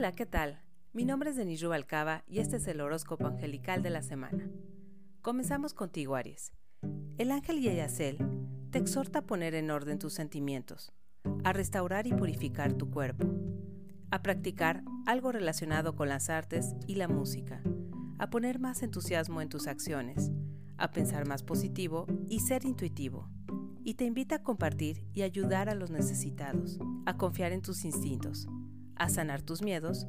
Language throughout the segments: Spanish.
Hola, ¿qué tal? Mi nombre es Denis Rubalcaba y este es el horóscopo angelical de la semana. Comenzamos contigo, Aries. El ángel Yayacel te exhorta a poner en orden tus sentimientos, a restaurar y purificar tu cuerpo, a practicar algo relacionado con las artes y la música, a poner más entusiasmo en tus acciones, a pensar más positivo y ser intuitivo. Y te invita a compartir y ayudar a los necesitados, a confiar en tus instintos, a sanar tus miedos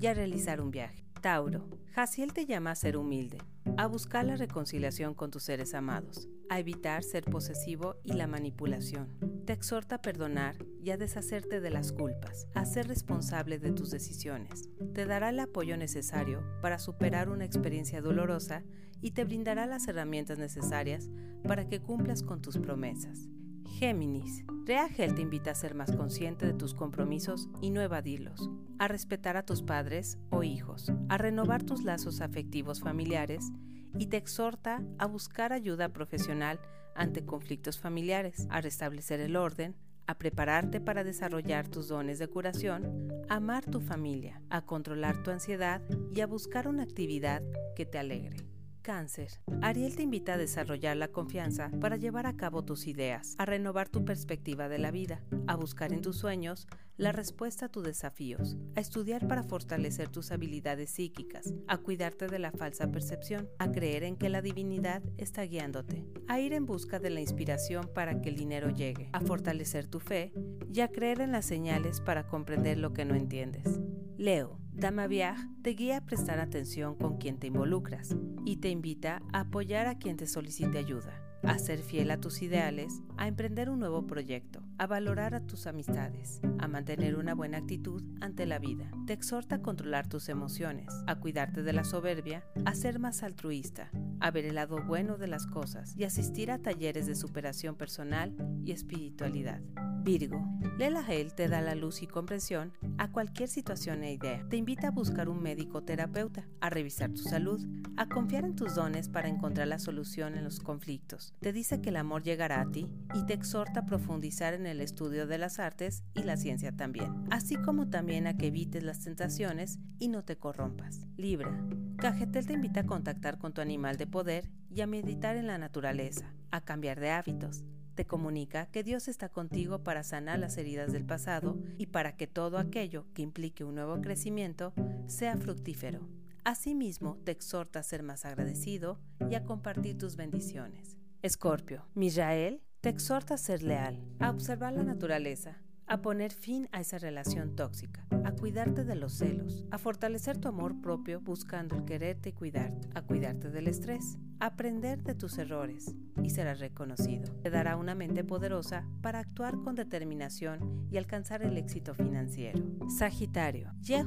y a realizar un viaje. Tauro, Jaciel te llama a ser humilde, a buscar la reconciliación con tus seres amados, a evitar ser posesivo y la manipulación. Te exhorta a perdonar y a deshacerte de las culpas, a ser responsable de tus decisiones. Te dará el apoyo necesario para superar una experiencia dolorosa y te brindará las herramientas necesarias para que cumplas con tus promesas. Géminis, Reagel te invita a ser más consciente de tus compromisos y no evadirlos, a respetar a tus padres o hijos, a renovar tus lazos afectivos familiares y te exhorta a buscar ayuda profesional ante conflictos familiares, a restablecer el orden, a prepararte para desarrollar tus dones de curación, a amar tu familia, a controlar tu ansiedad y a buscar una actividad que te alegre. Cáncer. Ariel te invita a desarrollar la confianza para llevar a cabo tus ideas, a renovar tu perspectiva de la vida, a buscar en tus sueños la respuesta a tus desafíos, a estudiar para fortalecer tus habilidades psíquicas, a cuidarte de la falsa percepción, a creer en que la divinidad está guiándote, a ir en busca de la inspiración para que el dinero llegue, a fortalecer tu fe y a creer en las señales para comprender lo que no entiendes. Leo, Dama Viaj te guía a prestar atención con quien te involucras y te invita a apoyar a quien te solicite ayuda, a ser fiel a tus ideales, a emprender un nuevo proyecto, a valorar a tus amistades, a mantener una buena actitud ante la vida. Te exhorta a controlar tus emociones, a cuidarte de la soberbia, a ser más altruista, a ver el lado bueno de las cosas y asistir a talleres de superación personal y espiritualidad. Virgo, Lela Hale te da la luz y comprensión a cualquier situación e idea. Te invita a buscar un médico terapeuta, a revisar tu salud, a confiar en tus dones para encontrar la solución en los conflictos. Te dice que el amor llegará a ti y te exhorta a profundizar en el estudio de las artes y la ciencia también, así como también a que evites las tentaciones y no te corrompas. Libra, Cajetel te invita a contactar con tu animal de y a meditar en la naturaleza, a cambiar de hábitos te comunica que Dios está contigo para sanar las heridas del pasado y para que todo aquello que implique un nuevo crecimiento sea fructífero. Asimismo, te exhorta a ser más agradecido y a compartir tus bendiciones. Escorpio, Misrael te exhorta a ser leal, a observar la naturaleza, a poner fin a esa relación tóxica, a cuidarte de los celos, a fortalecer tu amor propio buscando el quererte y cuidarte, a cuidarte del estrés, a aprender de tus errores y serás reconocido. Te dará una mente poderosa para actuar con determinación y alcanzar el éxito financiero. Sagitario, Yah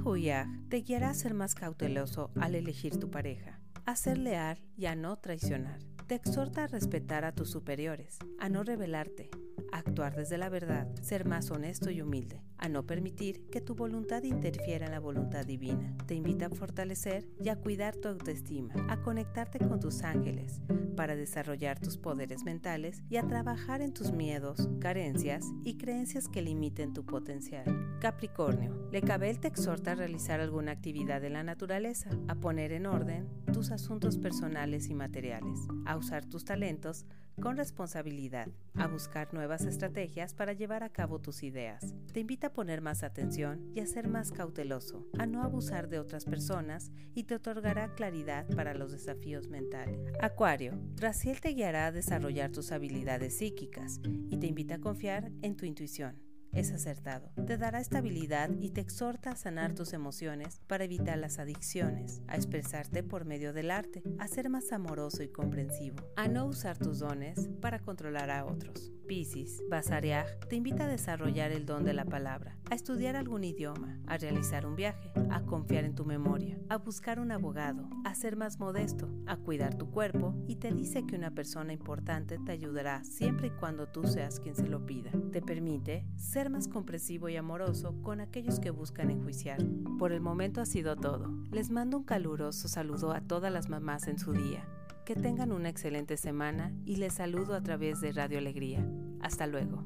te guiará a ser más cauteloso al elegir tu pareja, a ser leal y a no traicionar. Te exhorta a respetar a tus superiores, a no rebelarte, actuar desde la verdad, ser más honesto y humilde, a no permitir que tu voluntad interfiera en la voluntad divina. Te invita a fortalecer y a cuidar tu autoestima, a conectarte con tus ángeles para desarrollar tus poderes mentales y a trabajar en tus miedos, carencias y creencias que limiten tu potencial. Capricornio, Lecabel te exhorta a realizar alguna actividad en la naturaleza, a poner en orden tus asuntos personales y materiales, a usar tus talentos con responsabilidad, a buscar nuevas estrategias para llevar a cabo tus ideas. Te invita a poner más atención y a ser más cauteloso, a no abusar de otras personas y te otorgará claridad para los desafíos mentales. Acuario, Raciel te guiará a desarrollar tus habilidades psíquicas y te invita a confiar en tu intuición es acertado. Te dará estabilidad y te exhorta a sanar tus emociones para evitar las adicciones, a expresarte por medio del arte, a ser más amoroso y comprensivo, a no usar tus dones para controlar a otros. Piscis, Basariag te invita a desarrollar el don de la palabra, a estudiar algún idioma, a realizar un viaje, a confiar en tu memoria, a buscar un abogado, a ser más modesto, a cuidar tu cuerpo y te dice que una persona importante te ayudará siempre y cuando tú seas quien se lo pida. Te permite ser más comprensivo y amoroso con aquellos que buscan enjuiciar. Por el momento ha sido todo. Les mando un caluroso saludo a todas las mamás en su día. Que tengan una excelente semana y les saludo a través de Radio Alegría. Hasta luego.